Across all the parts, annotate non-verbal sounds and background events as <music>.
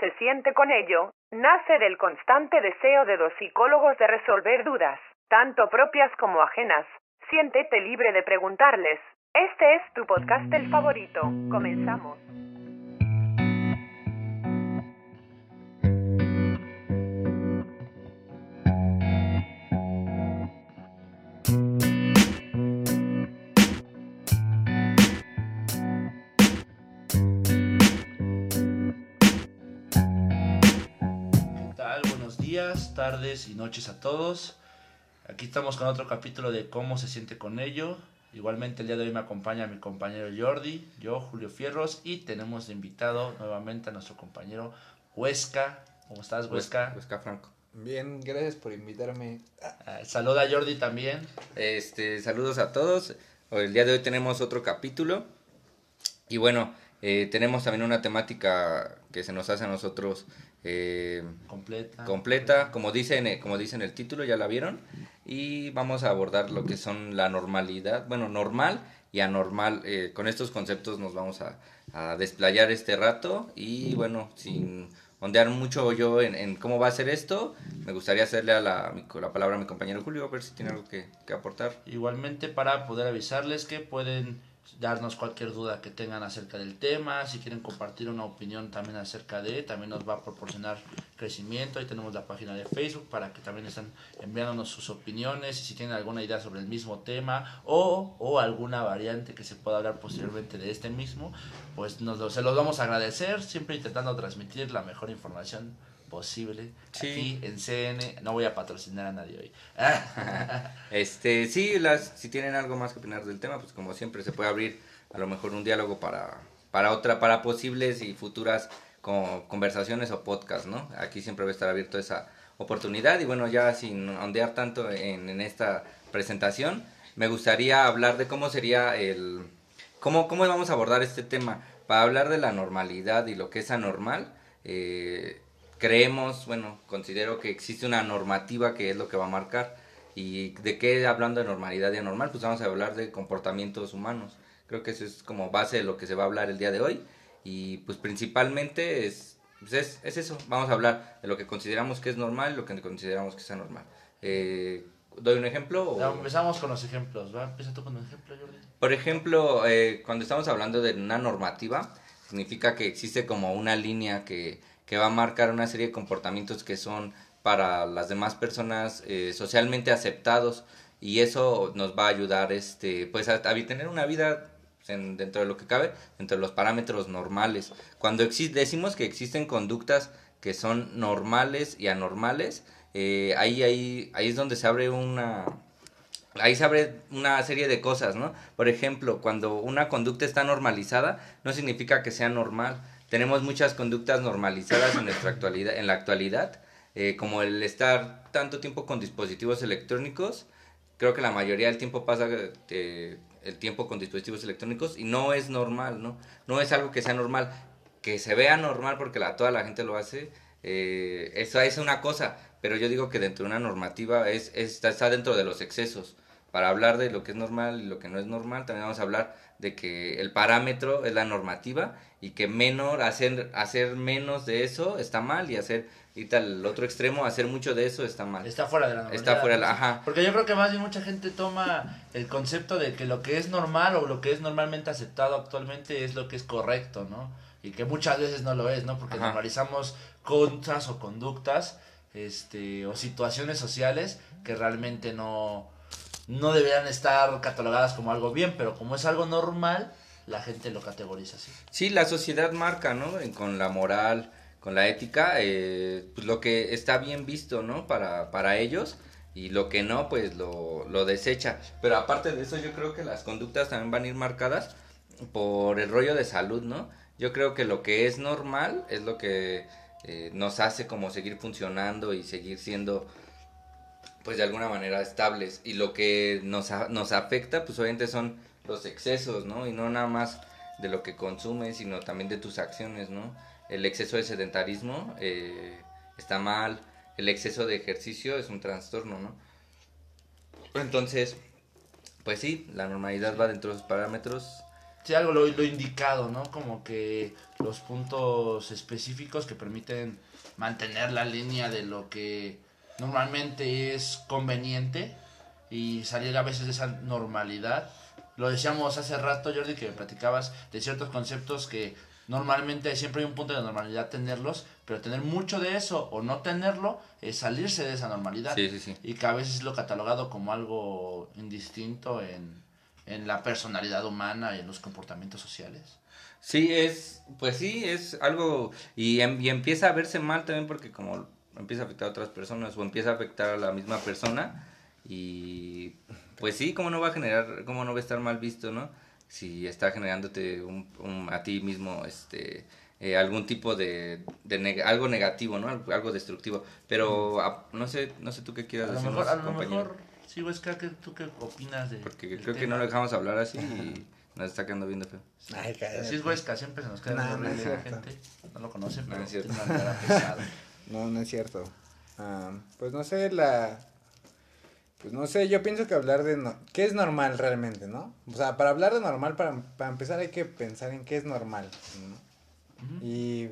se siente con ello? nace del constante deseo de los psicólogos de resolver dudas, tanto propias como ajenas. Siéntete libre de preguntarles. Este es tu podcast el favorito. Comenzamos. Tardes y noches a todos. Aquí estamos con otro capítulo de cómo se siente con ello. Igualmente el día de hoy me acompaña mi compañero Jordi, yo Julio Fierros y tenemos de invitado nuevamente a nuestro compañero Huesca. ¿Cómo estás Huesca? Huesca Franco. Bien, gracias por invitarme. Ah, saluda a Jordi también. Este, saludos a todos. El día de hoy tenemos otro capítulo y bueno, eh, tenemos también una temática que se nos hace a nosotros eh, completa. completa, como dicen, como dicen el título, ya la vieron, y vamos a abordar lo que son la normalidad, bueno, normal y anormal. Eh, con estos conceptos nos vamos a, a, desplayar este rato y bueno, sin ondear mucho yo en, cómo va a ser esto, me gustaría hacerle a la, la palabra a mi compañero Julio, a ver si tiene algo que, que aportar. Igualmente para poder avisarles que pueden darnos cualquier duda que tengan acerca del tema, si quieren compartir una opinión también acerca de, también nos va a proporcionar crecimiento, ahí tenemos la página de Facebook para que también estén enviándonos sus opiniones y si tienen alguna idea sobre el mismo tema o, o alguna variante que se pueda hablar posteriormente de este mismo, pues nos se los vamos a agradecer, siempre intentando transmitir la mejor información posible sí. aquí en CN. No voy a patrocinar a nadie hoy. <laughs> este, sí, las, si tienen algo más que opinar del tema, pues como siempre se puede abrir a lo mejor un diálogo para, para otra, para posibles y futuras conversaciones o podcast, ¿no? Aquí siempre va a estar abierto esa oportunidad y bueno, ya sin ondear tanto en, en esta presentación, me gustaría hablar de cómo sería el... Cómo, cómo vamos a abordar este tema. Para hablar de la normalidad y lo que es anormal, eh, creemos, bueno, considero que existe una normativa que es lo que va a marcar. ¿Y de qué hablando de normalidad y anormal? Pues vamos a hablar de comportamientos humanos. Creo que eso es como base de lo que se va a hablar el día de hoy. Y pues principalmente es, pues es, es, eso. Vamos a hablar de lo que consideramos que es normal y lo que consideramos que es anormal. Eh, ¿Doy un ejemplo? empezamos con los ejemplos. ¿va? Empieza tú con un ejemplo, Jordi. Por ejemplo, eh, cuando estamos hablando de una normativa, significa que existe como una línea que que va a marcar una serie de comportamientos que son para las demás personas eh, socialmente aceptados y eso nos va a ayudar este pues a, tener una vida dentro de lo que cabe dentro de los parámetros normales. Cuando decimos que existen conductas que son normales y anormales eh, ahí ahí ahí es donde se abre una ahí se abre una serie de cosas no por ejemplo cuando una conducta está normalizada no significa que sea normal tenemos muchas conductas normalizadas en nuestra actualidad, en la actualidad, eh, como el estar tanto tiempo con dispositivos electrónicos. Creo que la mayoría del tiempo pasa eh, el tiempo con dispositivos electrónicos y no es normal, ¿no? No es algo que sea normal, que se vea normal porque la, toda la gente lo hace. Eh, eso es una cosa, pero yo digo que dentro de una normativa es, está, está dentro de los excesos. Para hablar de lo que es normal y lo que no es normal, también vamos a hablar de que el parámetro es la normativa y que menor, hacer, hacer menos de eso está mal y hacer, y tal, el otro extremo, hacer mucho de eso está mal. Está fuera de la normalidad. Está fuera, ajá. Porque yo creo que más bien mucha gente toma el concepto de que lo que es normal o lo que es normalmente aceptado actualmente es lo que es correcto, ¿no? Y que muchas veces no lo es, ¿no? Porque normalizamos cosas o conductas, este, o situaciones sociales que realmente no, no deberían estar catalogadas como algo bien, pero como es algo normal, la gente lo categoriza así. Sí, la sociedad marca, ¿no? Con la moral, con la ética, eh, pues lo que está bien visto, ¿no? Para, para ellos y lo que no, pues lo, lo desecha. Pero aparte de eso, yo creo que las conductas también van a ir marcadas por el rollo de salud, ¿no? Yo creo que lo que es normal es lo que eh, nos hace como seguir funcionando y seguir siendo pues de alguna manera estables y lo que nos, nos afecta pues obviamente son los excesos, ¿no? Y no nada más de lo que consumes, sino también de tus acciones, ¿no? El exceso de sedentarismo eh, está mal, el exceso de ejercicio es un trastorno, ¿no? Entonces, pues sí, la normalidad va dentro de esos parámetros Sí, algo lo, lo indicado, ¿no? Como que los puntos específicos que permiten mantener la línea de lo que normalmente es conveniente y salir a veces de esa normalidad. Lo decíamos hace rato, Jordi, que platicabas de ciertos conceptos que normalmente siempre hay un punto de normalidad tenerlos, pero tener mucho de eso o no tenerlo es salirse de esa normalidad. Sí, sí, sí. Y que a veces es lo catalogado como algo indistinto en, en la personalidad humana y en los comportamientos sociales. Sí, es, pues sí, es algo, y, em- y empieza a verse mal también porque como empieza a afectar a otras personas o empieza a afectar a la misma persona y pues sí, cómo no va a generar, cómo no va a estar mal visto, ¿no? Si está generándote un, un- a ti mismo, este, eh, algún tipo de, de neg- algo negativo, ¿no? Algo, destructivo, pero a- no sé, no sé tú qué A quieras lo decirnos, mejor, a lo mejor, sí, Huesca, ¿qué- ¿tú qué opinas de Porque creo que no lo dejamos hablar así y <laughs> nos está quedando viendo feo. Ay. Así es Huesca, siempre se nos queda No, no es la gente. No lo conoce, No pero es cierto. tiene una pesada. <laughs> No, no es cierto. Ah, pues no sé, la... Pues no sé, yo pienso que hablar de... No... ¿Qué es normal realmente, no? O sea, para hablar de normal, para, para empezar hay que pensar en qué es normal, ¿no? Y...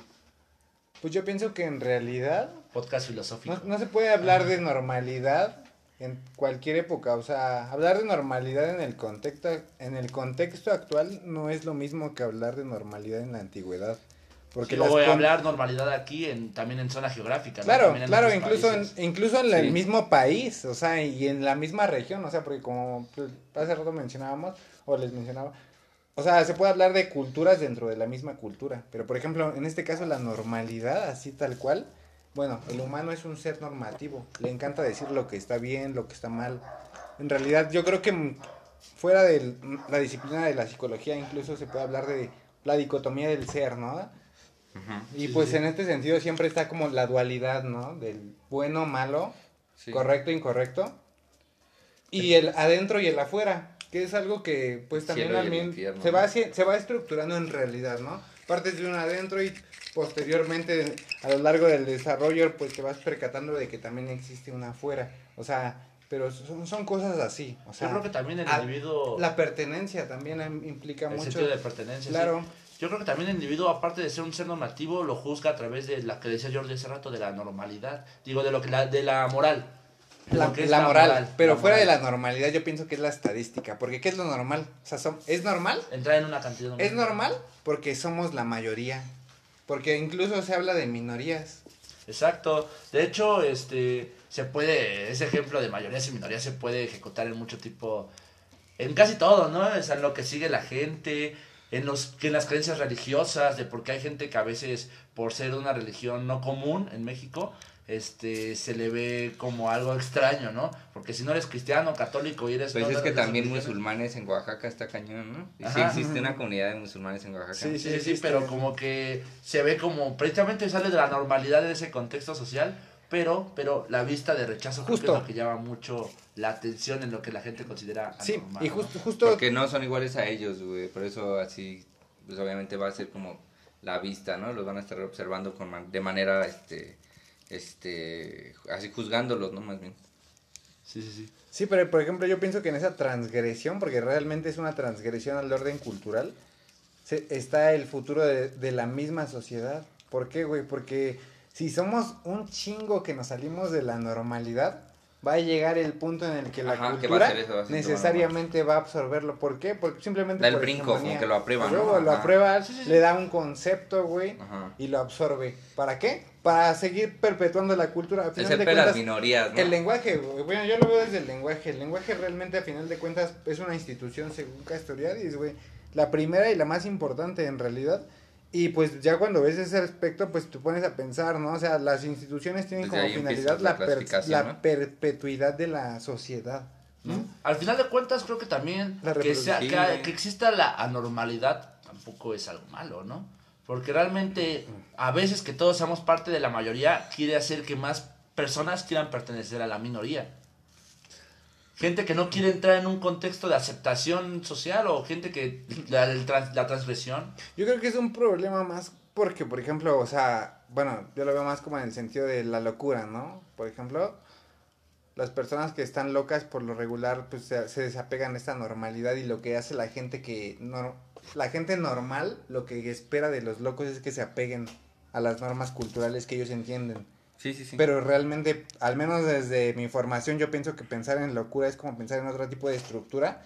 Pues yo pienso que en realidad Podcast filosófico. no, no se puede hablar de normalidad en cualquier época. O sea, hablar de normalidad en el contexto, en el contexto actual no es lo mismo que hablar de normalidad en la antigüedad. Porque Sí, las de con- hablar normalidad aquí, en, también en zona geográfica. ¿no? Claro, claro, incluso en, incluso en el mismo país, o sea, y en la misma región, o sea, porque como pues, hace rato mencionábamos, o les mencionaba, o sea, se puede hablar de culturas dentro de la misma cultura, pero por ejemplo, en este caso la normalidad, así tal cual, bueno, el humano es un ser normativo, le encanta decir lo que está bien, lo que está mal. En realidad, yo creo que mm, fuera de la disciplina de la psicología, incluso se puede hablar de la dicotomía del ser, ¿no? Y Sí, pues sí. en este sentido siempre está como la dualidad, ¿no? Del bueno, malo, Sí. correcto, incorrecto. Y el adentro y el afuera, que es algo que pues El también el también se va se va estructurando en realidad, ¿no? Partes de un adentro y posteriormente a lo largo del desarrollo pues te vas percatando de que también existe una afuera, o sea, pero son, son cosas así, o sea, Yo creo que también el a- individuo... la pertenencia también em- implica el mucho. sentido de pertenencia. sí. Yo creo que también el individuo, aparte de ser un ser normativo, lo juzga a través de la que decía Jordi hace rato, de la normalidad. Digo, de lo que la, de la moral. La, la moral, pero la fuera de la normalidad yo pienso que es la estadística, porque ¿qué es lo normal? O sea, son- ¿es normal? Entrar en una cantidad... Es normal porque somos la mayoría, porque incluso se habla de minorías. Exacto. De hecho, este se puede, ese ejemplo de mayorías y minorías se puede ejecutar en mucho tipo, en casi todo, ¿no? O sea, en lo que sigue la gente, en los en las creencias religiosas, de por qué hay gente que a veces, por ser una religión no común en México, este se le ve como algo extraño, ¿no? Porque si no eres cristiano, católico y eres... Pues no, es que también musulmanes en Oaxaca está cañón, ¿no? Y sí existe una comunidad de musulmanes en Oaxaca. Sí, Sí, sí, sí, pero como que se ve como, precisamente sale de la normalidad de ese contexto social, pero, pero la vista de rechazo creo que Justo. es lo que llama mucho la atención en lo que la gente considera Sí, anormal, y ¿no? justo, justo Porque no son iguales a ellos, güey. Por eso así, pues obviamente va a ser como la vista, ¿no? Los van a estar observando con man- de manera, este, este, así juzgándolos, ¿no? Más bien. Sí, sí, sí. Sí, pero por ejemplo yo pienso que en esa transgresión, porque realmente es una transgresión al orden cultural, se- está el futuro de, de la misma sociedad. ¿Por qué, güey? Porque si somos un chingo que nos salimos de la normalidad, va a llegar el punto en el que la Ajá, que va a cultura eso, a necesariamente va a absorberlo. ¿Por qué? Porque simplemente Da el por brinco, como que lo aprueba, A ¿no? huevo, Lo aprueba, le da un concepto, güey, y lo absorbe. ¿Para qué? Para seguir perpetuando la cultura. Es final el de las minorías, ¿no? el lenguaje, güey, bueno, yo lo veo desde el lenguaje. El lenguaje realmente, a final de cuentas, es una institución, según Castoriadis, güey. La primera y la más importante, en realidad. Y pues ya cuando ves ese aspecto, pues te pones a pensar, ¿no? O sea, las instituciones tienen Desde como finalidad la la, per- clasificación, la ¿no? perpetuidad de la sociedad, ¿no? Al final de cuentas creo que también que, sea, que, que exista la anormalidad tampoco es algo malo, ¿no? Porque realmente a veces que todos seamos parte de la mayoría quiere hacer que más personas quieran pertenecer a la minoría. Gente que no quiere entrar en un contexto de aceptación social o gente que la, la transgresión. Yo creo que es un problema más porque, por ejemplo, o sea, bueno, yo lo veo más como en el sentido de la locura, ¿no? Por ejemplo, las personas que están locas por lo regular pues se, se desapegan de esta normalidad y lo que hace la gente que no la gente normal lo que espera de los locos es que se apeguen a las normas culturales que ellos entienden. Sí, sí, sí. Pero realmente, al menos desde mi formación, yo pienso que pensar en locura es como pensar en otro tipo de estructura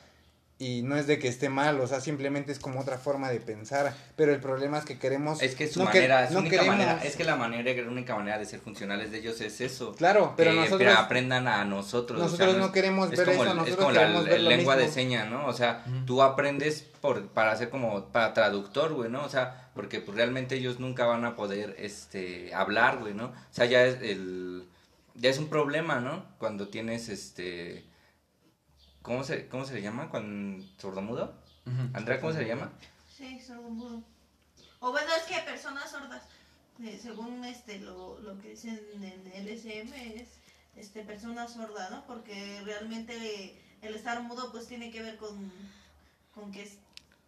y no es de que esté mal, o sea, simplemente es como otra forma de pensar, pero el problema es que queremos... Es que su no que- manera, su no única queremos- manera, es que la manera, la única manera de ser funcionales de ellos es eso. Claro, pero que nosotros... aprendan a nosotros. o sea, nosotros es- no queremos es ver como eso, el- es nosotros como la, ver lengua de mismo. señas, ¿no? O sea, Ujú. tú aprendes por, para ser como, para traductor, güey, ¿no? O sea, porque pues, realmente ellos nunca van a poder, este, hablar, güey, ¿no? O sea, ya es el, ya es un problema, ¿no? Cuando tienes, este, ¿cómo se, cómo se le llama? Cuando, sordomudo. Andrea, ¿cómo se le llama? Sí, sordomudo. O bueno, es que personas sordas, eh, según este lo, lo que dicen en el SM es este persona sorda, ¿no? Porque realmente el estar mudo pues tiene que ver con, con que, es-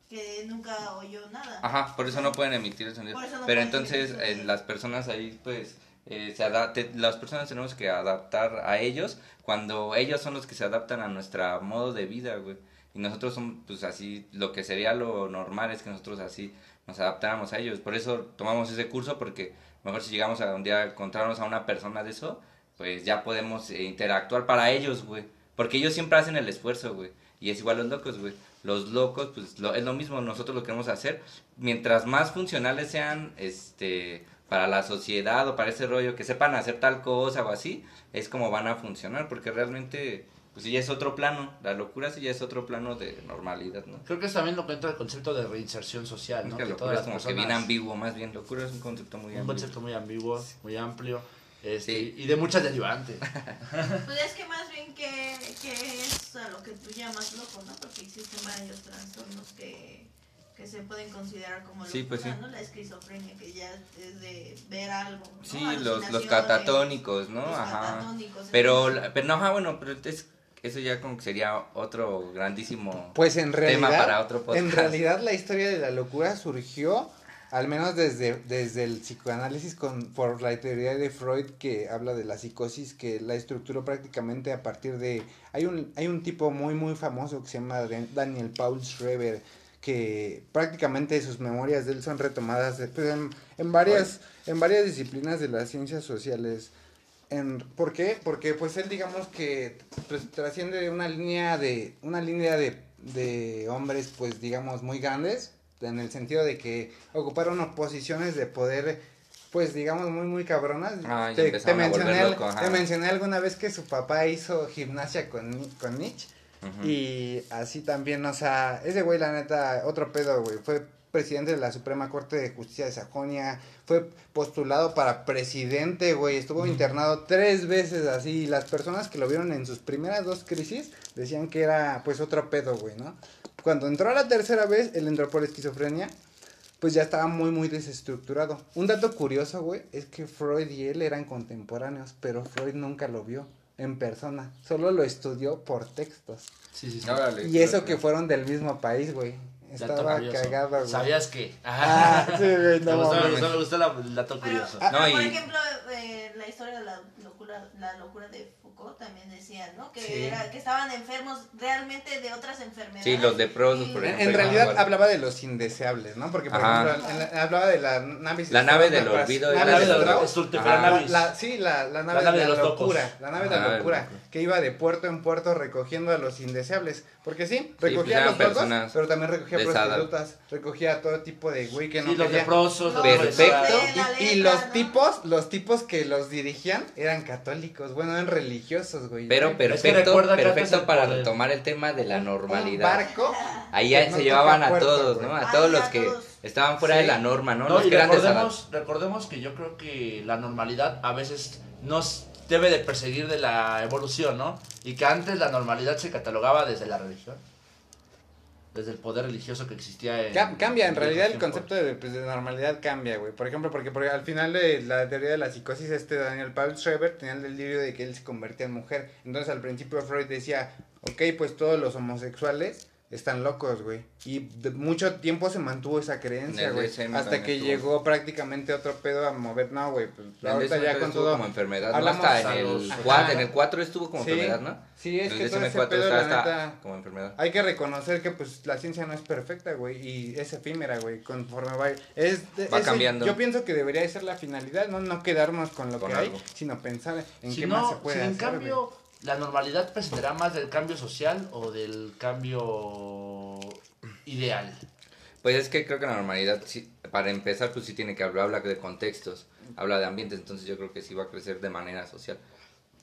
que nunca oyó nada. Ajá, por eso no pueden emitir el sonido. No Pero entonces eh, las personas ahí, pues, eh, se adapte, las personas tenemos que adaptar a ellos cuando ellos son los que se adaptan a nuestro modo de vida, güey. Y nosotros somos, pues, así, lo que sería lo normal es que nosotros así nos adaptáramos a ellos. Por eso tomamos ese curso, porque mejor si llegamos a un día a encontrarnos a una persona de eso, pues ya podemos eh, interactuar para ellos, güey. Porque ellos siempre hacen el esfuerzo, güey. Y es igual los locos, güey. Los locos, pues lo, es lo mismo, nosotros lo queremos hacer. Mientras más funcionales sean, este, para la sociedad o para ese rollo, que sepan hacer tal cosa o así, es como van a funcionar. Porque realmente, pues sí ya es otro plano. La locura sí ya es otro plano de normalidad, ¿no? Creo que es también lo que entra el concepto de reinserción social, Es ¿no? que Que locura todas es como las que bien ambiguo, más bien. Locura es un concepto muy Un ambiguo. concepto muy ambiguo, muy amplio. Este, Sí. y de muchas derivantes. <laughs> Pues es que más bien que, que es a lo que tú llamas loco, ¿no? Porque existen varios trastornos que, que se pueden considerar como locura, Sí, pues sí. ¿no? La esquizofrenia que ya es de ver algo, ¿no? Sí, los, los catatónicos, ¿no? los Ajá. catatónicos, Pero, la- pero no, ajá, bueno, pero es, eso ya como que sería otro grandísimo Pues en realidad, tema para otro podcast. en realidad la historia de la locura surgió, al menos desde, desde el psicoanálisis con, por la teoría de Freud que habla de la psicosis, que la estructuró prácticamente a partir de... Hay un, hay un tipo muy, muy famoso que se llama Dan- Daniel Paul Schreber, que prácticamente sus memorias de él son retomadas de- pues, en, en varias, en varias disciplinas de las ciencias sociales. En, ¿Por qué? Porque pues él digamos que pues, trasciende una línea de una línea de, de hombres pues digamos muy grandes en el sentido de que ocuparon posiciones de poder pues digamos muy muy cabronas. Ah, te, mencioné, loco, te mencioné alguna vez que su papá hizo gimnasia con, con Nietzsche y así también, o sea, ese güey, la neta, otro pedo, güey. Fue presidente de la Suprema Corte de Justicia de Sajonia. Fue postulado para presidente, güey. Estuvo internado tres veces así. Y las personas que lo vieron en sus primeras dos crisis decían que era, pues, otro pedo, güey, ¿no? Cuando entró la tercera vez, él entró por esquizofrenia. Pues ya estaba muy, muy desestructurado. Un dato curioso, güey, es que Freud y él eran contemporáneos, pero Freud nunca lo vio en persona. Solo lo estudió por textos. Sí, sí, sí. Órale, Y eso que fueron del mismo país, güey. Dato Estaba curioso. cagado, güey. ¿Sabías que? Ah, <laughs> sí, güey, me no gustó, me gustó, me gustó la- el dato curioso. pero, No, por y- ejemplo, eh, la historia de la locura, la locura de Foucault también decía, ¿no? Que, Sí. era, que estaban enfermos realmente de otras enfermedades. Sí, los leprosos, Y- por En, ejemplo. en realidad igual. hablaba de los indeseables, ¿no? Porque, por Ajá. ejemplo, en la- hablaba de la nave... La nave del olvido La nave la de Stratton. los Ajá. Stultiferavis. La, sí, la, la nave La nave de, de la locos. locura, la nave de La de locura, que iba de puerto en puerto recogiendo a los indeseables, porque sí, pues recogía a eran los locos, personas pero también recogía prostitutas, recogía a todo tipo de güey que no Sí, los quería. leprosos, los Perfecto. Y, los tipos, los tipos que los dirigían eran católicos, bueno, eran religiosos, güey. Pero perfecto, que perfecto para poder- retomar el tema de la Un normalidad. barco. Ahí que ya no se llevaban a puerto, todos. ¿no? A Ay, todos los a que todos. estaban fuera Sí. de la norma, ¿no? No, los y grandes recordemos, recordemos que yo creo que la normalidad a veces nos debe de perseguir de la evolución, ¿no? Y que antes la normalidad se catalogaba desde la religión. Desde el poder religioso que existía en... Cam- cambia, en en realidad el concepto de, pues, de normalidad cambia, güey. Por ejemplo, porque, porque al final de la teoría de la psicosis, este Daniel Paul Schreber tenía el delirio de que él se convertía en mujer. Entonces al principio Freud decía, ok, pues todos los homosexuales están locos, güey. Y de mucho tiempo se mantuvo esa En creencia, güey. Hasta que estuvo. llegó prácticamente otro pedo a mover. No, güey, pues En ahorita ya con estuvo todo. como enfermedad, Hasta en el, Ajá. 4, en el 4 estuvo como Sí. enfermedad, ¿no? Sí, es que todo ese DSM-4 pedo, está, la neta, como enfermedad. hay que reconocer que pues la ciencia no es perfecta, güey, y es efímera, güey, conforme va es Va cambiando. Yo pienso que debería de ser la finalidad, no no quedarnos con lo Con que algo. hay, sino pensar en si qué no, más se puede si en hacer, cambio güey. La normalidad presentará más del cambio social o del cambio ideal. Pues es que creo que la normalidad, sí, para empezar, pues sí tiene que hablar, habla de contextos, habla de ambientes, entonces yo creo que sí va a crecer de manera social.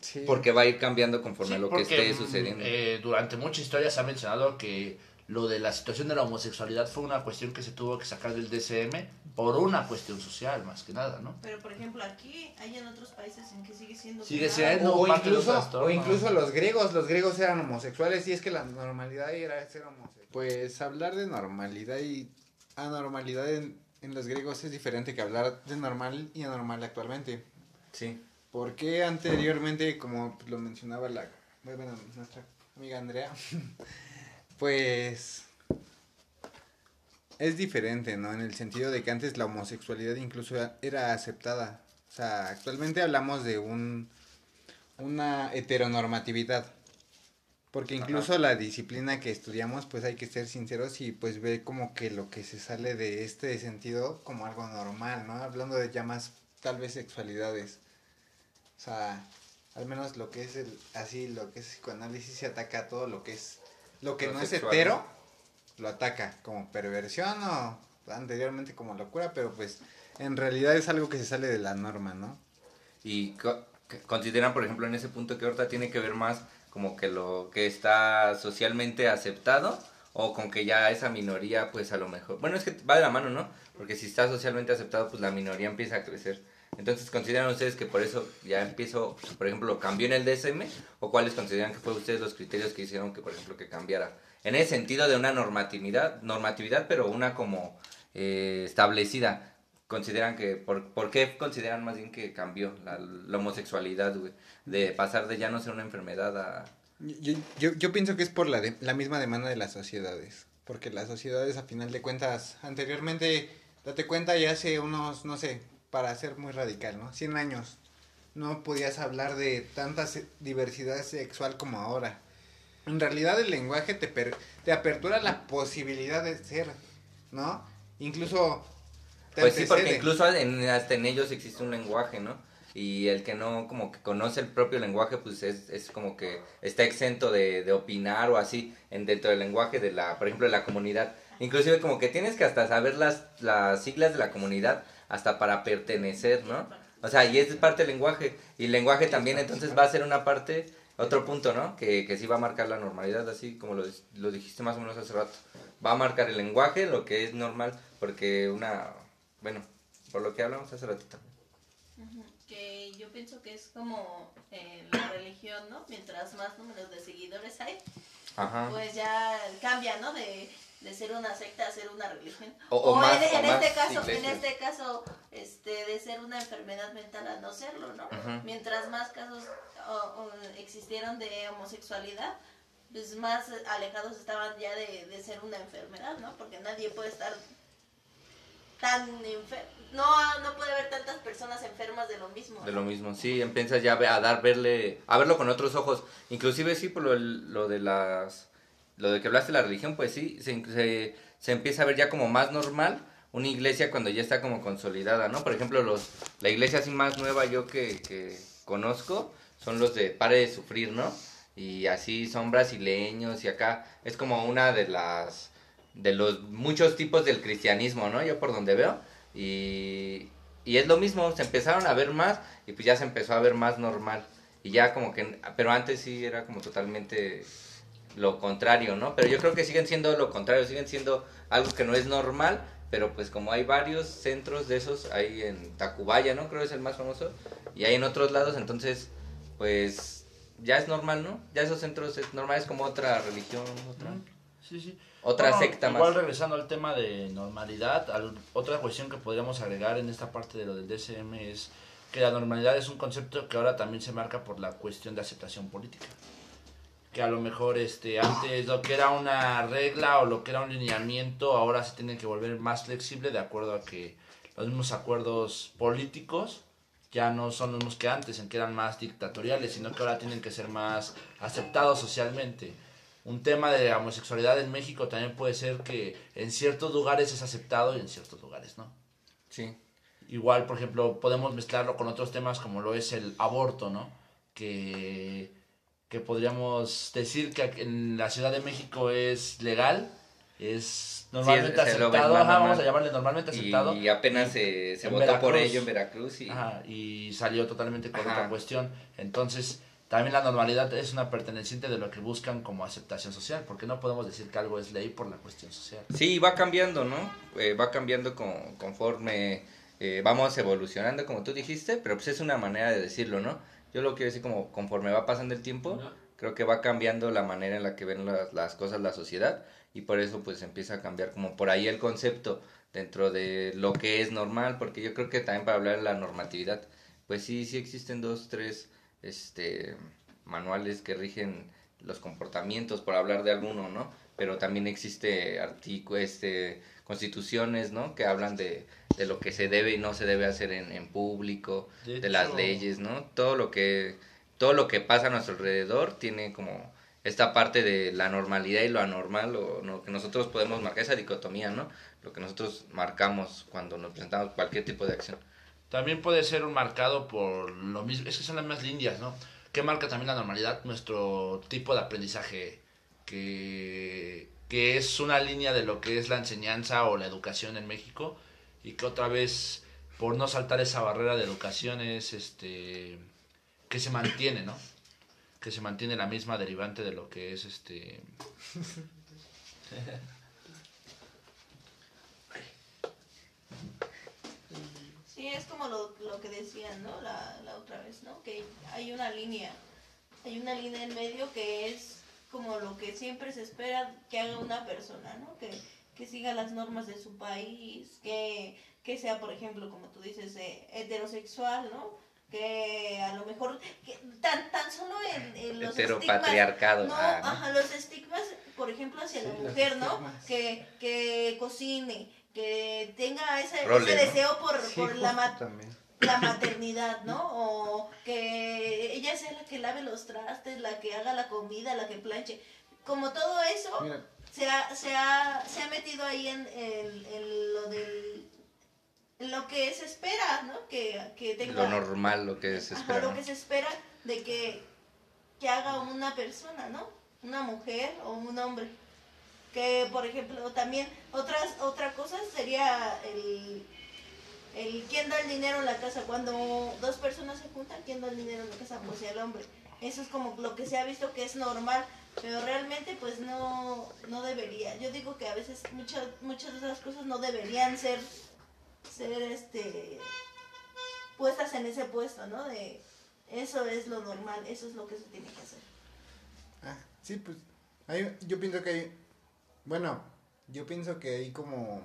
Sí. Porque va a ir cambiando conforme Sí, a lo que esté mm, sucediendo. eh, durante mucha historia se ha mencionado que lo de la situación de la homosexualidad fue una cuestión que se tuvo que sacar del DCM por una cuestión social, más que nada, ¿no? Pero por ejemplo aquí hay en otros países en que sigue siendo Sigue siendo. o, parte de incluso, trastorno. o incluso los griegos, los griegos eran homosexuales y es que la normalidad era ser homosexual. Pues hablar de normalidad y anormalidad en, en los griegos es diferente que hablar de normal y anormal actualmente. Sí. Porque anteriormente, como lo mencionaba la bueno, nuestra amiga Andrea, <laughs> pues es diferente, ¿no? En el sentido de que antes la homosexualidad incluso era- aceptada. O sea, actualmente hablamos de un una heteronormatividad. Porque incluso la disciplina que estudiamos, pues hay que ser sinceros y pues ve como que lo que se sale de este sentido como algo normal, ¿no? Hablando de ya más tal vez sexualidades. O sea, al menos lo que es el así, lo que es psicoanálisis se ataca a todo lo que es lo que no es sexual, hetero. Lo ataca como perversión o anteriormente como locura, pero pues en realidad es algo que se sale de la norma, ¿no? Y co- consideran, por ejemplo, en ese punto que ahorita tiene que ver más como que lo que está socialmente aceptado o con que ya esa minoría, pues a lo mejor. Bueno, es que va de la mano, ¿no? Porque si está socialmente aceptado, pues la minoría empieza a crecer. Entonces, ¿consideran ustedes que por eso ya empiezo, por ejemplo, cambió en el DSM? ¿O cuáles consideran que fue ustedes los criterios que hicieron que, por ejemplo, que cambiara? En el sentido de una normatividad, normatividad pero una como eh, establecida. ¿Consideran que, por, por qué consideran más bien que cambió la, homosexualidad? De pasar de ya no ser una enfermedad a... Yo, yo, yo pienso que es por la, de- la misma demanda de las sociedades. Porque las sociedades, a final de cuentas, anteriormente, date cuenta, ya hace unos, no sé, para ser muy radical, ¿no? 100 años, no podías hablar de tanta diversidad sexual como ahora. En realidad el lenguaje te, per- te apertura la posibilidad de ser, ¿no? Incluso... te Pues sí, porque incluso en, hasta en ellos existe un lenguaje, ¿no? Y el que no como que conoce el propio lenguaje, pues es, es como que está exento de, de opinar o así en dentro del lenguaje de la, por ejemplo, de la comunidad. Inclusive como que tienes que hasta saber las, las siglas de la comunidad hasta para pertenecer, ¿no? O sea, y es parte del lenguaje. Y el lenguaje también entonces va a ser una parte, otro punto, ¿no? Que, que sí va a marcar la normalidad, así como lo, lo dijiste más o menos hace rato. Va a marcar el lenguaje, lo que es normal, porque una, bueno, por lo que hablamos hace ratito. Que yo pienso que es como en la religión, ¿no? Mientras más números de seguidores hay, Ajá. pues ya cambia, ¿no? De, de ser una secta a ser una religión. O- o más- en, en o más este caso, en este caso, este, de ser una enfermedad mental a no serlo, ¿no? Mientras más casos existieron de homosexualidad, pues más alejados estaban ya de, de ser una enfermedad, ¿no? Porque nadie puede estar tan enfermo. No, no puede haber tantas personas enfermas de lo mismo. De lo mismo, sí, empiezas ya a dar, verle, a verlo con otros ojos. Inclusive sí, por lo, lo de las, lo de que hablaste de la religión, pues sí, se, se, se empieza a ver ya como más normal una iglesia cuando ya está como consolidada, ¿no? Por ejemplo, los, la iglesia así más nueva yo que, que conozco son los de Pare de Sufrir, ¿no? Y así son brasileños y acá es como una de las, de los muchos tipos del cristianismo, ¿no? Yo por donde veo. Y, y es lo mismo, se empezaron a ver más y pues ya se empezó a ver más normal. Y ya como que, pero antes sí era como totalmente lo contrario, ¿no? Pero yo creo que siguen siendo lo contrario, siguen siendo algo que no es normal, pero pues como hay varios centros de esos, hay en Tacubaya, ¿no? Creo que es el más famoso, y hay en otros lados, entonces, pues ya es normal, ¿no? Ya esos centros es normal, es como otra religión, otra, Sí, sí. otra Bueno, secta igual más. regresando al tema de normalidad, al- otra cuestión que podríamos agregar en esta parte de lo del DSM es que la normalidad es un concepto que ahora también se marca por la cuestión de aceptación política. Que a lo mejor este antes lo que era una regla o lo que era un lineamiento ahora se tiene que volver más flexible de acuerdo a que los mismos acuerdos políticos ya no son los mismos que antes, en que eran más dictatoriales, sino que ahora tienen que ser más aceptados socialmente. Un tema de la homosexualidad en México también puede ser que en ciertos lugares es aceptado y en ciertos lugares no. Sí. Igual, por ejemplo, podemos mezclarlo con otros temas como lo es el aborto, ¿no? Que, que podríamos decir que en la Ciudad de México es legal, es normalmente aceptado, ajá, vamos a llamarle normalmente aceptado. Y apenas se, se votó por ello en Veracruz y Ajá, y salió totalmente con otra cuestión. Entonces, también la normalidad es una perteneciente de lo que buscan como aceptación social, porque no podemos decir que algo es ley por la cuestión social. Sí, va cambiando, ¿no? Eh, va cambiando con- conforme eh, vamos evolucionando, como tú dijiste, pero pues es una manera de decirlo, ¿no? Yo lo quiero decir como conforme va pasando el tiempo, creo que va cambiando la manera en la que ven las, las cosas la sociedad y por eso pues empieza a cambiar como por ahí el concepto dentro de lo que es normal, porque yo creo que también para hablar de la normatividad, pues sí, sí existen dos, tres este, manuales que rigen los comportamientos, por hablar de alguno, ¿no? Pero también existe artículos, este, constituciones, ¿no? Que hablan de, de lo que se debe y no se debe hacer en, en público, De de, las leyes, ¿no? Todo lo que todo lo que pasa a nuestro alrededor tiene como esta parte de la normalidad y lo anormal o lo que nosotros podemos marcar esa dicotomía, ¿no? Lo que nosotros marcamos cuando nos presentamos cualquier tipo de acción. También puede ser un marcado por lo mismo, es que son las mismas líneas, ¿no? ¿Qué marca también la normalidad? Nuestro tipo de aprendizaje, que, que es una línea de lo que es la enseñanza o la educación en México, y que otra vez, por no saltar esa barrera de educación, es este que se mantiene, ¿no? Que se mantiene la misma derivante de lo que es este Sí, es como lo, lo que decían, ¿no? La, la otra vez, ¿no? Que hay una línea, hay una línea en medio que es como lo que siempre se espera que haga una persona, ¿no? Que, que siga las normas de su país, que, que sea, por ejemplo, como tú dices, eh, heterosexual, ¿no? Que a lo mejor, que tan, tan solo en, en los estigmas, Heteropatriarcado. no, ah, ¿no? ajá, los estigmas, por ejemplo, hacia Sí, la mujer, ¿no? Que, que cocine, que tenga ese, ese ¿no? deseo por, Sí, por la, también. La maternidad, ¿no? O que ella sea la que lave los trastes, la que haga la comida, la que planche. Como todo eso Mira, se ha, se ha, se ha metido ahí en, en- en lo del en lo que se espera, ¿no? Que, que tenga Lo normal, lo que se Ajá, espera. lo que se espera de que, que haga una persona, ¿no? Una mujer o un hombre. Que, por ejemplo, también otras otra cosa sería el, el quién da el dinero en la casa. Cuando dos personas se juntan, ¿quién da el dinero en la casa? Pues el hombre. Eso es como lo que se ha visto que es normal, pero realmente pues no, no debería. Yo digo que a veces muchas muchas de esas cosas no deberían ser ser este puestas en ese puesto, ¿no? De eso es lo normal, eso es lo que se tiene que hacer. Ah, sí, pues hay, yo pienso que hay, bueno, yo pienso que hay como,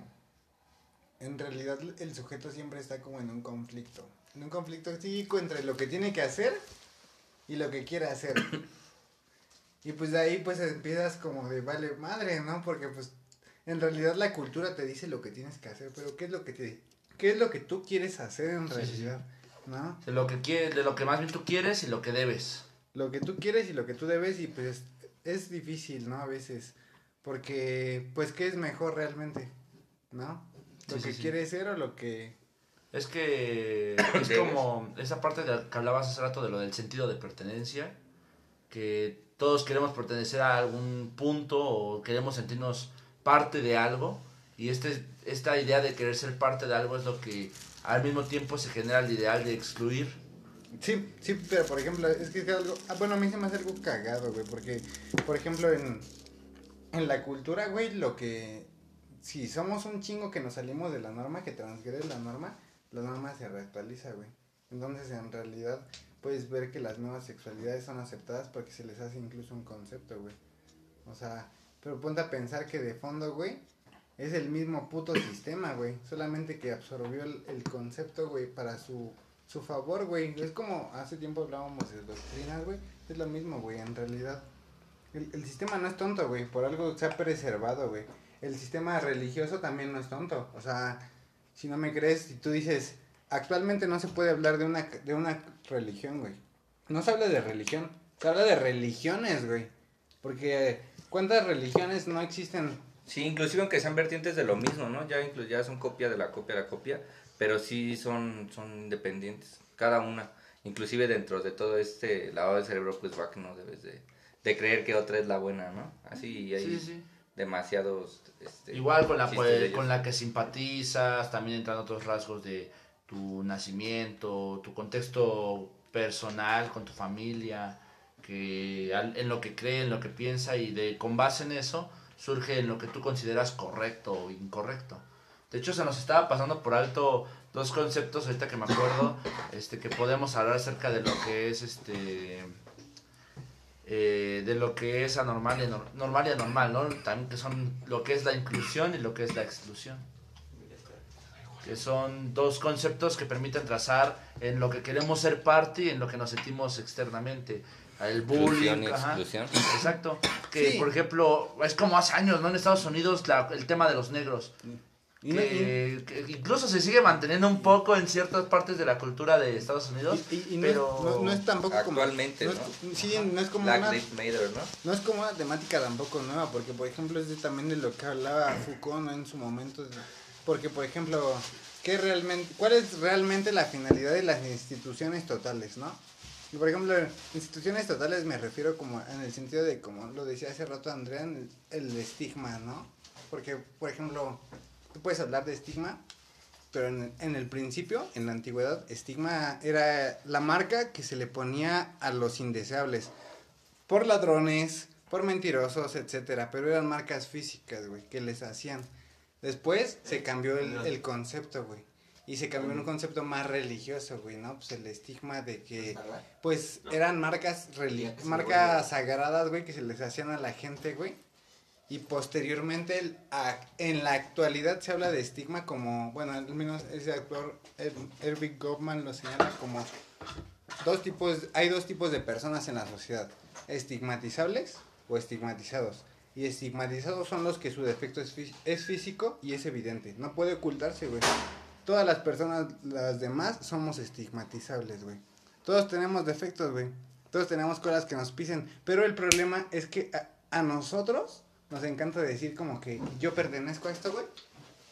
en realidad el sujeto siempre está como en un conflicto, en un conflicto psíquico entre lo que tiene que hacer y lo que quiere hacer. <coughs> Y pues de ahí pues empiezas como de vale madre, ¿no? Porque pues en realidad la cultura te dice lo que tienes que hacer, pero ¿qué es lo que te qué es lo que tú quieres hacer en realidad? ¿No? de lo que quieres, de lo que más bien tú quieres y lo que debes. lo que tú quieres y lo que tú debes y pues es difícil, ¿no? A veces, porque pues qué es mejor realmente, ¿no? Lo Sí, sí, que sí. quieres ser o lo que... Es que es como esa parte de que hablabas hace rato de lo del sentido de pertenencia, que todos queremos pertenecer a algún punto o queremos sentirnos parte de algo y este, esta idea de querer ser parte de algo es lo que al mismo tiempo se genera el ideal de excluir. Sí, sí, pero por ejemplo, es que es algo... ah, bueno, a mí se me hace algo cagado, güey, porque, por ejemplo, en, en la cultura, güey, lo que... Si somos un chingo que nos salimos de la norma, que transgrede la norma, la norma se reactualiza, güey. Entonces, en realidad, puedes ver que las nuevas sexualidades son aceptadas porque se les hace incluso un concepto, güey. O sea, pero ponte a pensar que de fondo, güey, es el mismo puto sistema, güey. Solamente que absorbió el, el concepto, güey, para su, su favor, güey. Es como hace tiempo hablábamos de doctrinas, güey. Es lo mismo, güey, en realidad. El, el sistema no es tonto, güey. Por algo se ha preservado, güey. El sistema religioso también no es tonto. O sea, si no me crees, si tú dices, actualmente no se puede hablar de una, de una religión, güey. No se habla de religión. Se habla de religiones, güey. Porque ¿cuántas religiones no existen? Sí, inclusive aunque sean vertientes de lo mismo, ¿no? Ya, ya son copia de la copia de la copia, pero sí son, son independientes, cada una. Inclusive dentro de todo este lavado de cerebro, pues va que no debes de, de creer que otra es la buena, ¿no? Así hay Sí, sí. Demasiados... Este, Igual con la, pues, con la que simpatizas, también entran otros rasgos de tu nacimiento, tu contexto personal con tu familia, que en lo que cree, en lo que piensa y de con base en eso surge en lo que tú consideras correcto o incorrecto. De hecho, se nos estaba pasando por alto dos conceptos ahorita que me acuerdo, este que podemos hablar acerca de lo que es este eh, de lo que es anormal y nor- normal y anormal, ¿no? También que son lo que es la inclusión y lo que es la exclusión. Que son dos conceptos que permiten trazar en lo que queremos ser parte y en lo que nos sentimos externamente. El bullying, ajá. exclusión. Exacto. Que, Sí. por ejemplo, es como hace años, ¿no? En Estados Unidos, la- el tema de los negros. Y no- Que, que incluso se sigue manteniendo un poco en ciertas partes de la cultura de Estados Unidos. y- y- y no, pero... es, no, no es tampoco como... Actualmente, no es- sí, no es como Black una... Matter, ¿no? No es como una temática tampoco nueva, porque por ejemplo es de- también de lo que hablaba Foucault ¿no? en su momento, porque por ejemplo, ¿qué realmente, ¿cuál es realmente la finalidad de las instituciones totales, no? Y por ejemplo, instituciones totales me refiero como en el sentido de, como lo decía hace rato Andrea, el, el estigma, ¿no? Porque, por ejemplo, tú puedes hablar de estigma, pero en, en el principio, en la antigüedad, estigma era la marca que se le ponía a los indeseables por ladrones, por mentirosos, etcétera, pero eran marcas físicas, güey, que les hacían. Después se cambió el, el concepto, güey. Y se cambió en un concepto más religioso, güey, ¿no? Pues el estigma de que, pues, eran marcas marcas sagradas, güey, que se les hacían a la gente, güey. Y posteriormente, en la actualidad se habla de estigma como, bueno, al menos ese actor, Er- Erving Goffman lo señala como dos tipos, hay dos tipos de personas en la sociedad, estigmatizables o estigmatizados. Y estigmatizados son los que su defecto es, fí- es físico y es evidente, no puede ocultarse, güey. Todas las personas, las demás, somos estigmatizables, güey. Todos tenemos defectos, güey. Todos tenemos cosas que nos pisen. Pero el problema es que a, a nosotros nos encanta decir como que yo pertenezco a esto, güey.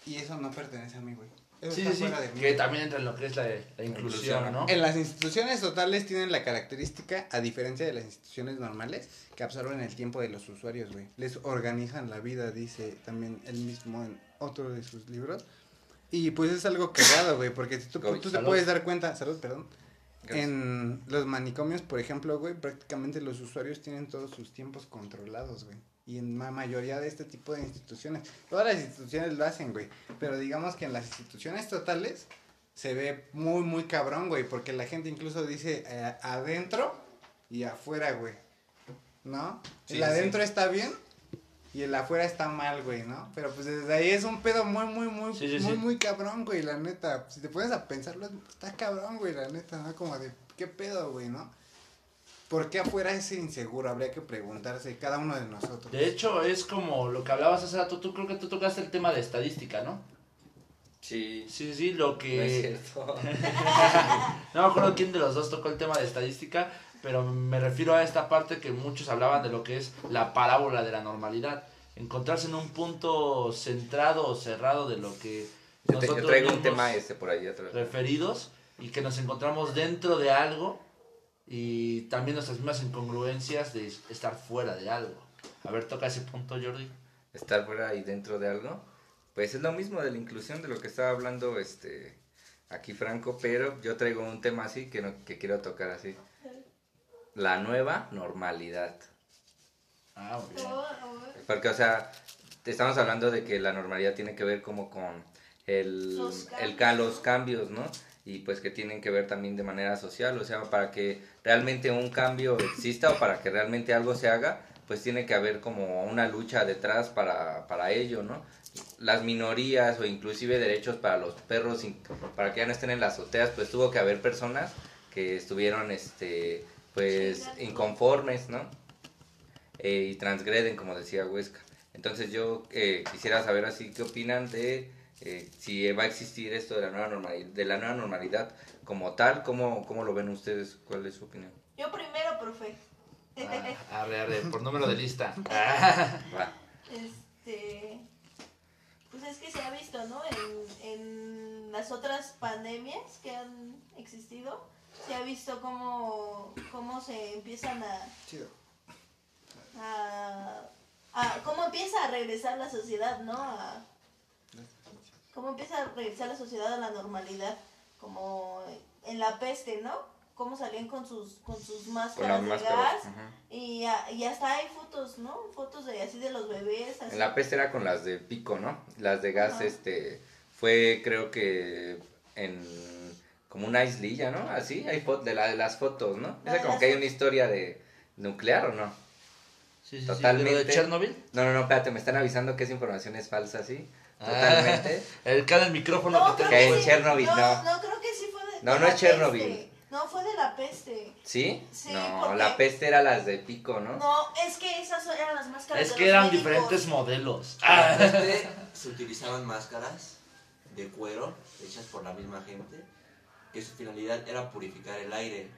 Y eso no pertenece a mí, güey. Eso Sí, está sí, sí, fuera de mí. que también entra en lo que es la, la inclusión, ¿no? En las instituciones totales tienen la característica, a diferencia de las instituciones normales, que absorben el tiempo de los usuarios, güey. Les organizan la vida, dice también él mismo en otro de sus libros. Y pues es algo cagado, güey, porque tú, te puedes dar cuenta, salud, perdón. Gracias. En los manicomios, por ejemplo, güey, prácticamente los usuarios tienen todos sus tiempos controlados, güey. Y en la mayoría de este tipo de instituciones. Todas las instituciones lo hacen, güey. Pero digamos que en las instituciones totales se ve muy, muy cabrón, güey. Porque la gente incluso dice eh, adentro y afuera, güey. ¿No? Sí, el sí, adentro está bien y el afuera está mal, güey, ¿no? Pero pues desde ahí es un pedo muy, muy, muy, Sí, sí, muy, sí. muy cabrón, güey, la neta. Si te pones a pensarlo, está cabrón, güey, la neta, ¿no? Como de, ¿qué pedo, güey, no? ¿Por qué afuera es inseguro? Habría que preguntarse cada uno de nosotros. De hecho, es como lo que hablabas hace rato, tú creo que tú tocaste el tema de estadística, ¿no? Sí, Sí, sí, lo no es que... cierto. <laughs> no me acuerdo quién de los dos tocó el tema de estadística, pero me refiero a esta parte que muchos hablaban de lo que es la parábola de la normalidad. Encontrarse en un punto centrado o cerrado de lo que Yo, te- yo nosotros traigo un tema este por ahí atrás. referidos y que nos encontramos dentro de algo y también nuestras mismas incongruencias de estar fuera de algo. A ver, toca ese punto, Jordi. estar fuera y dentro de algo, pues es lo mismo de la inclusión de lo que estaba hablando este aquí Franco, pero yo traigo un tema así que no, que quiero tocar así. La nueva normalidad. Ah, muy bien. Oh, Porque, o sea, te estamos hablando de que la normalidad tiene que ver como con el, Los el ca- los cambios, ¿no? Y pues que tienen que ver también de manera social, o sea, para que realmente un cambio exista o para que realmente algo se haga, pues tiene que haber como una lucha detrás para, para ello, ¿no? Las minorías o inclusive derechos para los perros, para que ya no estén en las azoteas, pues tuvo que haber personas que estuvieron, este, pues, inconformes, ¿no? eh, y transgreden, como decía Huesca. Entonces yo eh, quisiera saber así qué opinan de eh, si va a existir esto de la nueva normalidad, de la nueva normalidad como tal, ¿cómo, cómo lo ven ustedes? ¿Cuál es su opinión? Yo primero, profe. Ah, <laughs> arre, arre, por número de lista. <laughs> Va. Este, pues es que se ha visto, ¿no? En, en las otras pandemias que han existido, se ha visto cómo, cómo se empiezan a, Chido. a, a- cómo empieza a regresar la sociedad, ¿no? A, cómo empieza a regresar la sociedad a la normalidad, como en la peste, ¿no? Cómo salían con sus con sus Con máscaras las de gas ajá. y, a- y hasta hay fotos, ¿no? Fotos de así de los bebés, así. En la peste era con las de pico, ¿no? Las de gas, este, fue creo que en como una islilla, ¿no? Así, hay fotos de, la, de las fotos, ¿no? La Esa de como que hay una historia de nuclear o no. Sí, sí, Totalmente. Sí, ¿Lo de Chernobyl? No, no, no, espérate, me están avisando que esa información es falsa, ¿sí? Ah, Totalmente. <laughs> el cada el micrófono No, que tengo. en sí. Chernobyl, no, no. no, creo que sí fue de, No, de no la es Chernobyl. peste. No, fue de la peste. ¿Sí? Sí, no, porque- la peste era las de pico, ¿no? No, es que esas eran las máscaras Es de que los eran médicos. diferentes modelos. Ah, <laughs> este, se utilizaban máscaras de cuero hechas por la misma gente, que su finalidad era purificar el aire.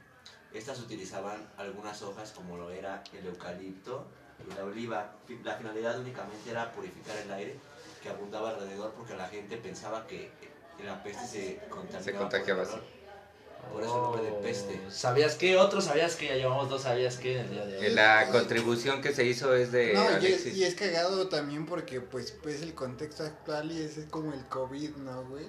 Estas utilizaban algunas hojas como lo era el eucalipto y la oliva. La finalidad únicamente era purificar el aire que abundaba alrededor porque la gente pensaba que la peste se contagiaba. Se por contagiaba el así. Por eso el nombre de peste. Oh, ¿Sabías qué? Otro sabías que ya llevamos dos sabías que en el día de hoy. Eh, La contribución que se hizo es de No, y es, y es cagado también porque pues es el contexto actual y ese es como el COVID, ¿no, güey?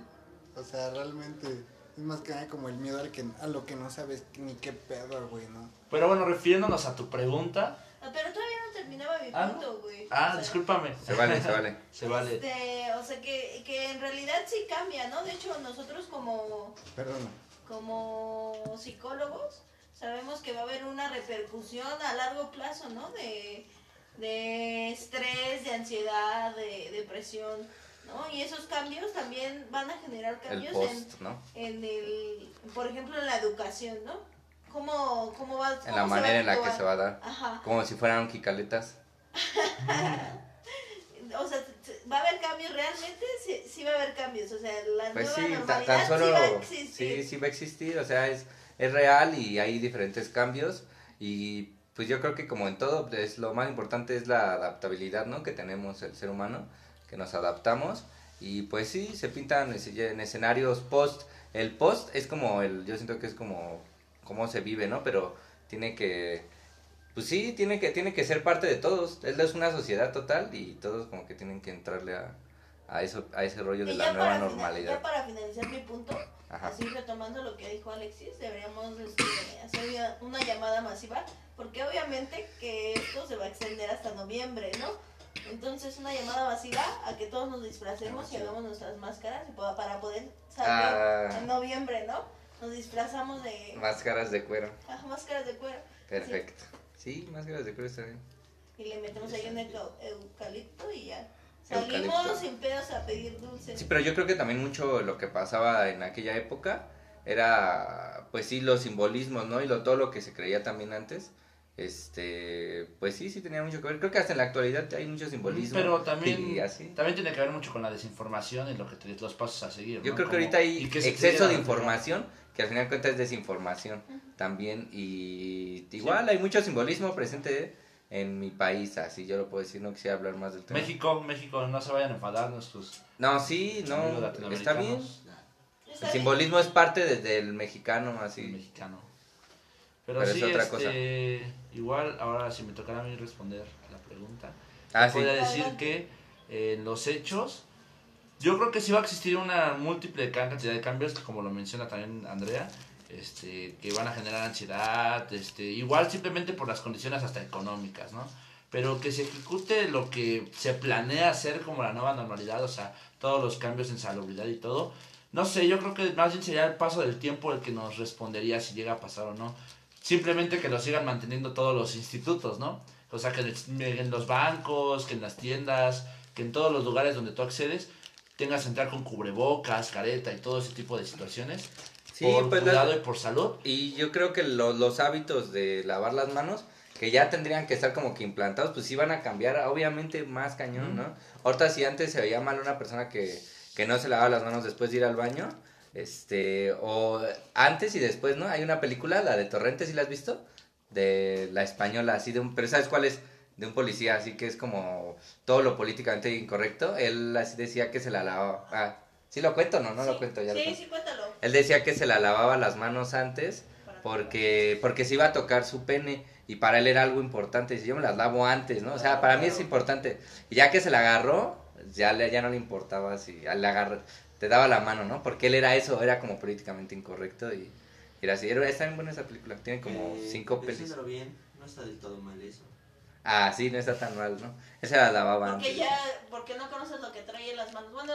O sea, realmente es más que nada como el miedo al que, a lo que no sabes ni qué pedo, güey, ¿no? Pero bueno, refiriéndonos a tu pregunta. Ah, Pero todavía terminaba mi Ah, punto, güey. Ah, O sea, discúlpame. Se vale, se vale. <laughs> Se vale. Este, o sea que, que en realidad sí cambia, ¿no? De hecho, nosotros como, Perdona. como psicólogos sabemos que va a haber una repercusión a largo plazo, ¿no? De, de estrés, de ansiedad, de depresión, ¿no? Y esos cambios también van a generar El cambios en, post, ¿no? en el, por ejemplo, en la educación, ¿no? ¿Cómo, cómo va En la manera en la que se va a dar. Ajá. Como si fueran quicaletas. <laughs> O sea, va a haber cambios realmente, sí, sí va a haber cambios, o sea, la Pues nueva sí, ta- normalidad tan solo sí va a sí, existir. sí va a existir, o sea, es, es real y hay diferentes cambios y pues yo creo que como en todo, es lo más importante es la adaptabilidad, ¿no? Que tenemos el ser humano, que nos adaptamos y pues sí, se pintan en escenarios post, el post es como el, yo siento que es como cómo se vive, ¿no? Pero tiene que, pues sí, tiene que, tiene que ser parte de todos, es es una sociedad total y todos como que tienen que entrarle a, a eso, a ese rollo de la nueva normalidad. ya para finalizar mi punto, Ajá. así retomando lo que dijo Alexis, deberíamos este, hacer una- llamada masiva, porque obviamente que esto se va a extender hasta noviembre, ¿no? Entonces una llamada masiva a que todos nos disfracemos y hagamos nuestras máscaras para poder salir Ah. en noviembre, ¿no? Nos disfrazamos de Máscaras de cuero. ah, máscaras de cuero Perfecto. Sí, máscaras de cuero está bien. y le metemos ahí un euca- eucalipto y ya. Eucalipto. Salimos sin pedos a pedir dulces. Sí, pero yo creo que también mucho lo que pasaba en aquella época era, pues sí, los simbolismos, ¿no? Y lo, todo lo que se creía también antes. Este, pues sí, sí tenía mucho que ver. Creo que hasta en la actualidad hay mucho simbolismo. Pero también, Y así. también tiene que ver mucho con la desinformación y lo que te- los pasos a seguir. Yo ¿no? creo que Como- ahorita hay exceso de información, que al final de cuentas es desinformación también. Y igual hay mucho simbolismo presente en mi país, así yo lo puedo decir, no quisiera hablar más del tema. México, México, no se vayan a enfadar nuestros No, sí, no, está bien. El simbolismo es parte de- del mexicano, el así. mexicano. Pero, Pero es sí, otra este, igual, ahora si me tocara a mí responder la pregunta, Ah, sí. podría decir que eh, en los hechos, yo creo que sí va a existir una múltiple cantidad de cambios, como lo menciona también Andrea, este, que van a generar ansiedad, este, igual simplemente por las condiciones hasta económicas, ¿no? Pero que se ejecute lo que se planea hacer como la nueva normalidad, o sea, todos los cambios en salubridad y todo. No sé, yo creo que más bien sería el paso del tiempo el que nos respondería si llega a pasar o no. Simplemente que lo sigan manteniendo todos los institutos, ¿no? O sea, que en los bancos, que en las tiendas, que en todos los lugares donde tú accedes, tengas que entrar con cubrebocas, careta y todo ese tipo de situaciones. Sí, por pues, cuidado las- y por salud. Y yo creo que lo- los hábitos de lavar las manos, que ya tendrían que estar como que implantados, pues sí van a cambiar, obviamente más cañón, ¿no? Ahorita si antes se veía mal una persona que, que no se lavaba las manos después de ir al baño, este, o antes y después, ¿no? Hay una película, la de Torrente, ¿sí la has visto? De la española, así de un, pero ¿sabes cuál es? De un policía, así que es como todo lo políticamente incorrecto. Él así decía que se la lavaba. Ah, ¿sí lo cuento? No, no lo cuento ya. lo Sí, cuento. sí, cuéntalo. Él decía que se la lavaba las manos antes porque porque se iba a tocar su pene y para él era algo importante. Dice, yo me las lavo antes, ¿no? O sea, para mí es importante. Y ya que se la agarró, ya, le, ya no le importaba si le agarró, te daba la mano, ¿no? Porque él era eso, era como políticamente incorrecto y era así. Era, está bien buena esa película, tiene como Eh, cinco pelis. bien, no está del todo mal eso. Ah, sí, no está tan mal, ¿no? Esa la lavaba Porque antes. ya, porque no conoces lo que trae en las manos. Bueno,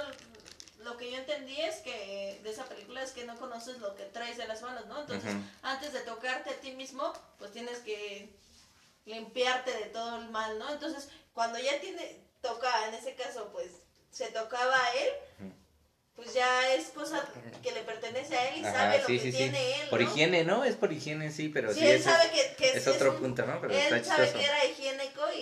lo que yo entendí es que de esa película es que no conoces lo que traes en las manos, ¿no? Entonces, antes de tocarte a ti mismo, pues tienes que limpiarte de todo el mal, ¿no? Entonces, cuando ya tiene, toca, en ese caso, pues, se tocaba a él. Pues ya es cosa que le pertenece a él y Ajá, sabe lo que sí, sí. tiene él, Por higiene, ¿no? Es por higiene, sí, pero Sí, sí, él sabe es, que, que es otro un- punto, ¿no? Pero está él sabe chistoso. que era higiénico y,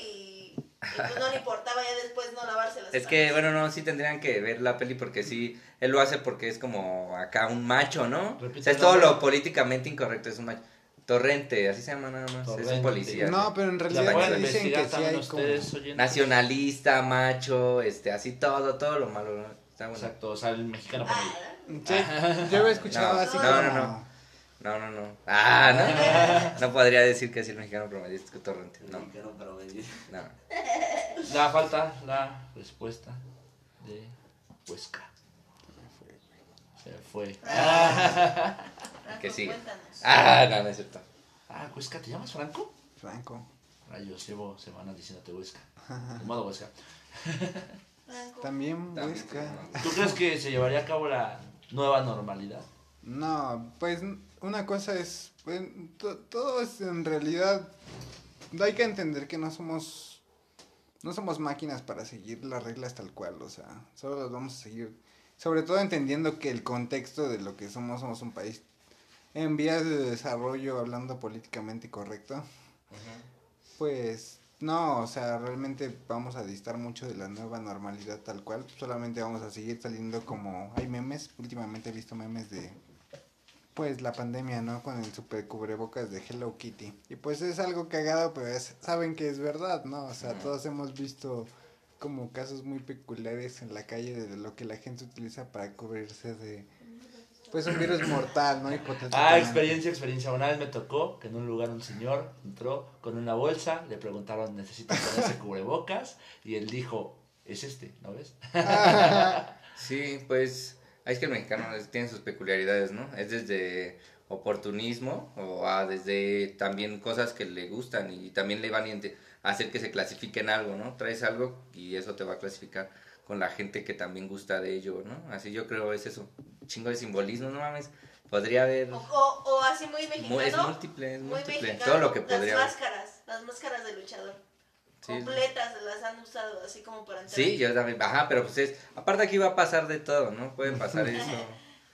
y pues no le importaba ya después no lavarse las <laughs> Es que, bueno, no, sí tendrían que ver la peli porque sí, él lo hace porque es como acá un macho, ¿no? Repite o sea, es todo lo políticamente incorrecto, es un macho. Torrente, así se llama nada más, es un policía. No, pero en realidad dicen que sí hay como... Nacionalista, macho, este, así todo, todo lo malo, ¿no? Está bueno. Exacto, o sea, el mexicano promedio. Ah, Sí, yo había escuchado No, así no, como... no, no. No, no, no. Ah, no. <laughs> No podría decir que es el mexicano promedio, es que Torrente. No, Mexicano promedio. no. Da falta la respuesta de Huesca. Se fue. Franco, <laughs> Que sigue. cuéntanos. Ah, no, no es cierto. Ah, Huesca, ¿te llamas Franco? Franco. Rayos, llevo semanas diciéndote Huesca. De modo Huesca. <laughs> También Huesca. ¿Tú crees que se llevaría a cabo la nueva normalidad? No, pues una cosa es, pues, to- todo es en realidad, hay que entender que no somos, no somos máquinas para seguir las reglas tal cual, o sea, solo las vamos a seguir, sobre todo entendiendo que el contexto de lo que somos, somos un país en vías de desarrollo, hablando políticamente correcto, pues no, o sea, realmente vamos a distar mucho de la nueva normalidad tal cual, solamente vamos a seguir saliendo como hay memes, últimamente he visto memes de pues la pandemia, ¿no? Con el super cubrebocas de Hello Kitty. Y pues es algo cagado, pero es- saben que es verdad, ¿no? O sea, todos hemos visto como casos muy peculiares en la calle de lo que la gente utiliza para cubrirse de pues un virus mortal, ¿no? Ah, experiencia, experiencia. Una vez me tocó que en un lugar un señor entró con una bolsa, le preguntaron, ¿necesita ponerse cubrebocas? Y él dijo, es este, ¿no ves? <laughs> Sí, pues es que el mexicano tiene sus peculiaridades, ¿no? Es desde oportunismo o a desde también cosas que le gustan y también le van a hacer que se clasifique en algo, ¿no? Traes algo y eso te va a clasificar con la gente que también gusta de ello, ¿no? Así yo creo es eso, un chingo de simbolismo, no mames, podría haber, O, o, o así muy mexicano. es múltiple, es muy múltiple, mexicano, todo lo que podría Las haber. máscaras, las máscaras de luchador. Sí. Completas las han usado así como para entrar. Sí, yo también, ajá, pero pues es, aparte aquí va a pasar de todo, ¿no? Puede pasar <laughs> eso.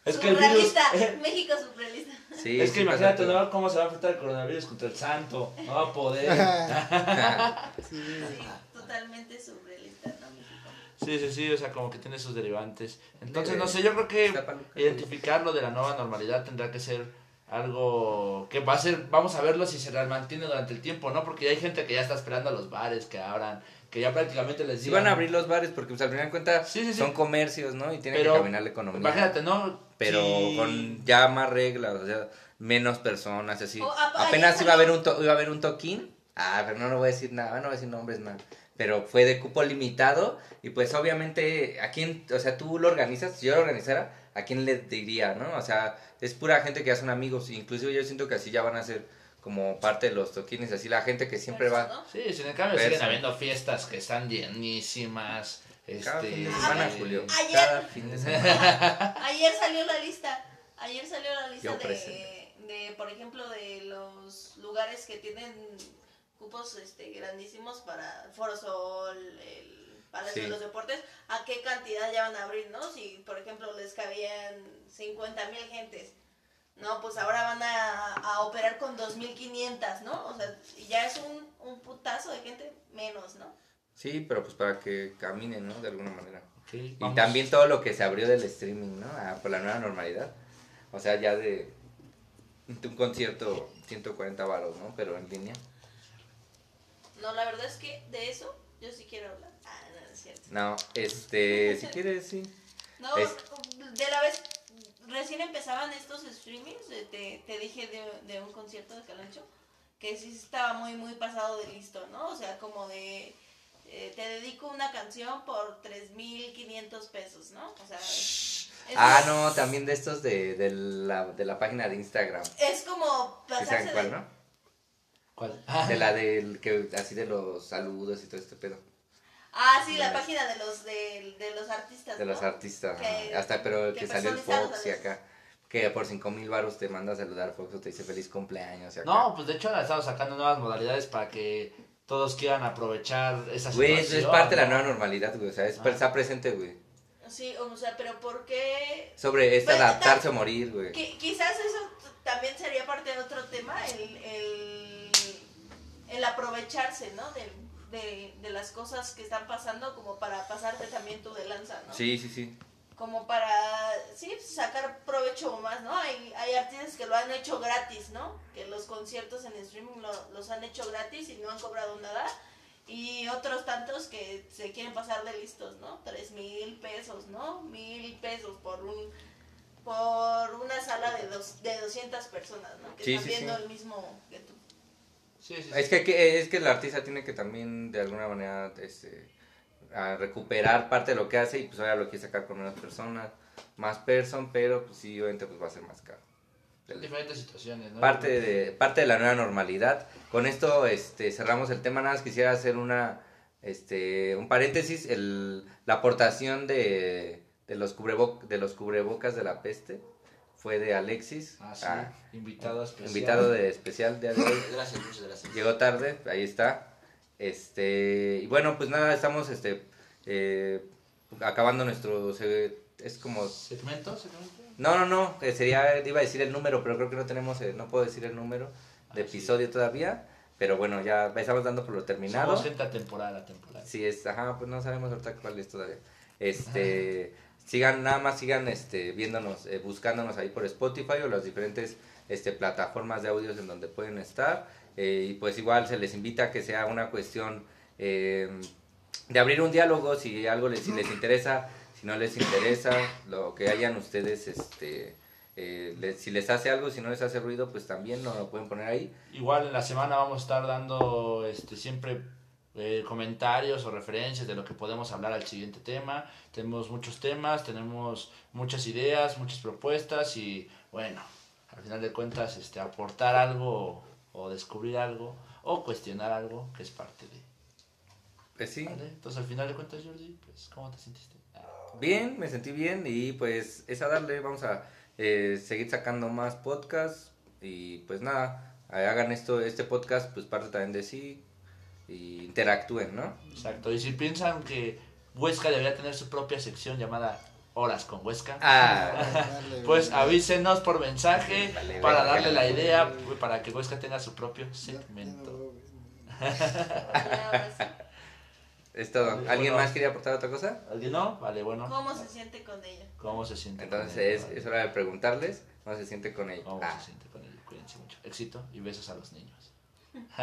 Es que el virus... Surrealista, <laughs> México surrealista. Sí, es que sí imagínate. ¿no? ¿Cómo se va a enfrentar el coronavirus contra el santo? No va a poder. <laughs> Sí, totalmente surrealista. Sí, sí, sí, o sea, como que tiene sus derivantes. Entonces, no sé, yo creo que está paluca. identificar lo de la nueva normalidad tendrá que ser algo que va a ser, vamos a verlo si se mantiene durante el tiempo, ¿no? Porque hay gente que ya está esperando a los bares que abran, que ya prácticamente les Sí digan... van a abrir los bares porque pues al final de cuentas Sí, sí, sí. son comercios, ¿no? Y tiene Pero, que caminar la economía. Imagínate, ¿no? Pero con ya más reglas, o sea, menos personas, así. O, a- Apenas iba a haber un to- iba a haber un toquín. Ah, pero no lo voy a decir nada, no voy a decir nombres nada. Pero fue de cupo limitado y pues obviamente a quién, o sea, tú lo organizas, si yo lo organizara, ¿a quién le diría, no? O sea, es pura gente que ya son amigos, inclusive yo siento que así ya van a ser como parte de los toquines, así la gente que siempre va ¿no? Sí, sin en cambio Versa. siguen habiendo fiestas que están llenísimas. cada Este, fin de semana, eh, Julio, Ayer- cada fin de semana. <laughs> Ayer salió la lista. Ayer salió la lista de, de, por ejemplo, de los lugares que tienen cupos este, grandísimos para Foro Sol, el Palacio Sí. de los Deportes. ¿A qué cantidad ya van a abrir, no? Si, por ejemplo, les cabían 50 mil gentes. No, pues ahora van a, a operar con 2.500, ¿no? O sea, ya es un, un putazo de gente menos, ¿no? Sí, pero pues para que caminen, ¿no? De alguna manera. Y también todo lo que se abrió del streaming, ¿no? Ah, por la nueva normalidad. O sea, ya de de un concierto 140 varos, ¿no? Pero en línea. No, la verdad es que de eso yo sí quiero hablar. Ah, no, no es cierto. No, este, <laughs> si quieres, sí. No, Es- de la vez, recién empezaban estos streamings, de- te, te dije de, de un concierto de Calancho, que sí estaba muy, muy pasado de listo, ¿no? O sea, como de, eh, te dedico una canción por 3.500 pesos, ¿no? O sea, Ah, no, también de estos de, de, la, de la página de Instagram. es como ¿Sí pasarse de... cuál, no? ¿Cuál? De la <laughs> del que así de los saludos y todo este pedo. Ah, sí, la página de los, de, de los artistas, De ¿no? los artistas. Que-. Hasta pero que que salió el Fox y acá. Que por cinco mil baros te manda a saludar Fox o te dice feliz cumpleaños. Y acá. No, pues de hecho han estado sacando nuevas modalidades para que todos quieran aprovechar esa Güey, situación. eso es parte de la nueva normalidad, güey. O sea, es, Ah. está presente, güey. Sí, o sea, pero ¿por qué Sobre es Pues, adaptarse ta- o morir, güey. Qui- quizás eso también sería parte de otro tema, el, el, el aprovecharse, ¿no? De, de, de las cosas que están pasando como para pasarte también tú de lanza, ¿no? Sí, sí, sí. Como para, sí, sacar provecho más, ¿no? Hay, hay artistas que lo han hecho gratis, ¿no? Que los conciertos en streaming lo- los han hecho gratis y no han cobrado nada. Y otros tantos que se quieren pasar de listos, ¿no? Tres mil pesos, ¿no? Mil pesos por un por una sala de dos de 200 personas, ¿no? Que Sí, están sí, viendo sí. el mismo que tú. Sí, sí. Es que, que- es que el artista tiene que también, de alguna manera, este, a recuperar parte de lo que hace y pues ahora lo quiere sacar con menos personas, más person, pero pues sí, obviamente pues va a ser más caro. Diferentes situaciones, ¿no? Parte de, parte de la nueva normalidad. Con esto este, cerramos el tema, nada más quisiera hacer una, este, un paréntesis, el, la aportación de, de, los cubrebo- de los cubrebocas de la peste fue de Alexis, Ah, sí. ah, invitado especial. invitado de especial de hoy. <laughs> Gracias, muchas gracias. Llegó tarde, ahí está. Este, y bueno, pues nada, estamos este eh, acabando nuestro es como ¿Segmento? ¿Segmento? no, no, no, eh, sería iba a decir el número, pero creo que no tenemos eh, no puedo decir el número de Ah, sí. episodio todavía, pero bueno, ya estamos dando por lo terminado. Somos gente atemporal, atemporal. Sí, es, ajá, pues no sabemos ahorita cuál es todavía. Este, sigan, nada más sigan este, viéndonos, eh, buscándonos ahí por Spotify o las diferentes este, plataformas de audios en donde pueden estar. eh, y pues igual se les invita a que sea una cuestión eh, de abrir un diálogo, si algo les, si les interesa, si no les interesa, lo que hayan ustedes, este, eh, les- si les hace algo, si no les hace ruido, pues también nos lo pueden poner ahí. Igual en la semana vamos a estar dando este siempre eh, comentarios o referencias de lo que podemos hablar al siguiente tema. Tenemos muchos temas, tenemos muchas ideas, muchas propuestas y bueno, al final de cuentas este aportar algo o descubrir algo o cuestionar algo que es parte de. Pues sí. ¿vale? Entonces al final de cuentas Jordi, pues ¿cómo te sentiste? Ah, Bien, me sentí bien y pues es a darle, vamos a eh, seguir sacando más podcasts y pues nada, eh, hagan esto, este podcast pues parte también de sí y interactúen, ¿no? Exacto, y si piensan que Huesca debería tener su propia sección llamada Horas con Huesca. Ah, Dale, <laughs> Pues avísenos por mensaje para darle la idea, para que Huesca tenga su propio segmento. <laughs> Es todo. ¿Alguien bueno. más quería aportar otra cosa? ¿Alguien no? Vale, bueno. ¿Cómo se siente con ella? ¿Cómo se siente? con Entonces él? es, es hora de preguntarles cómo se siente con ella. ¿Cómo Ah. se siente con él? Cuídense mucho. Éxito y besos a los niños. <laughs>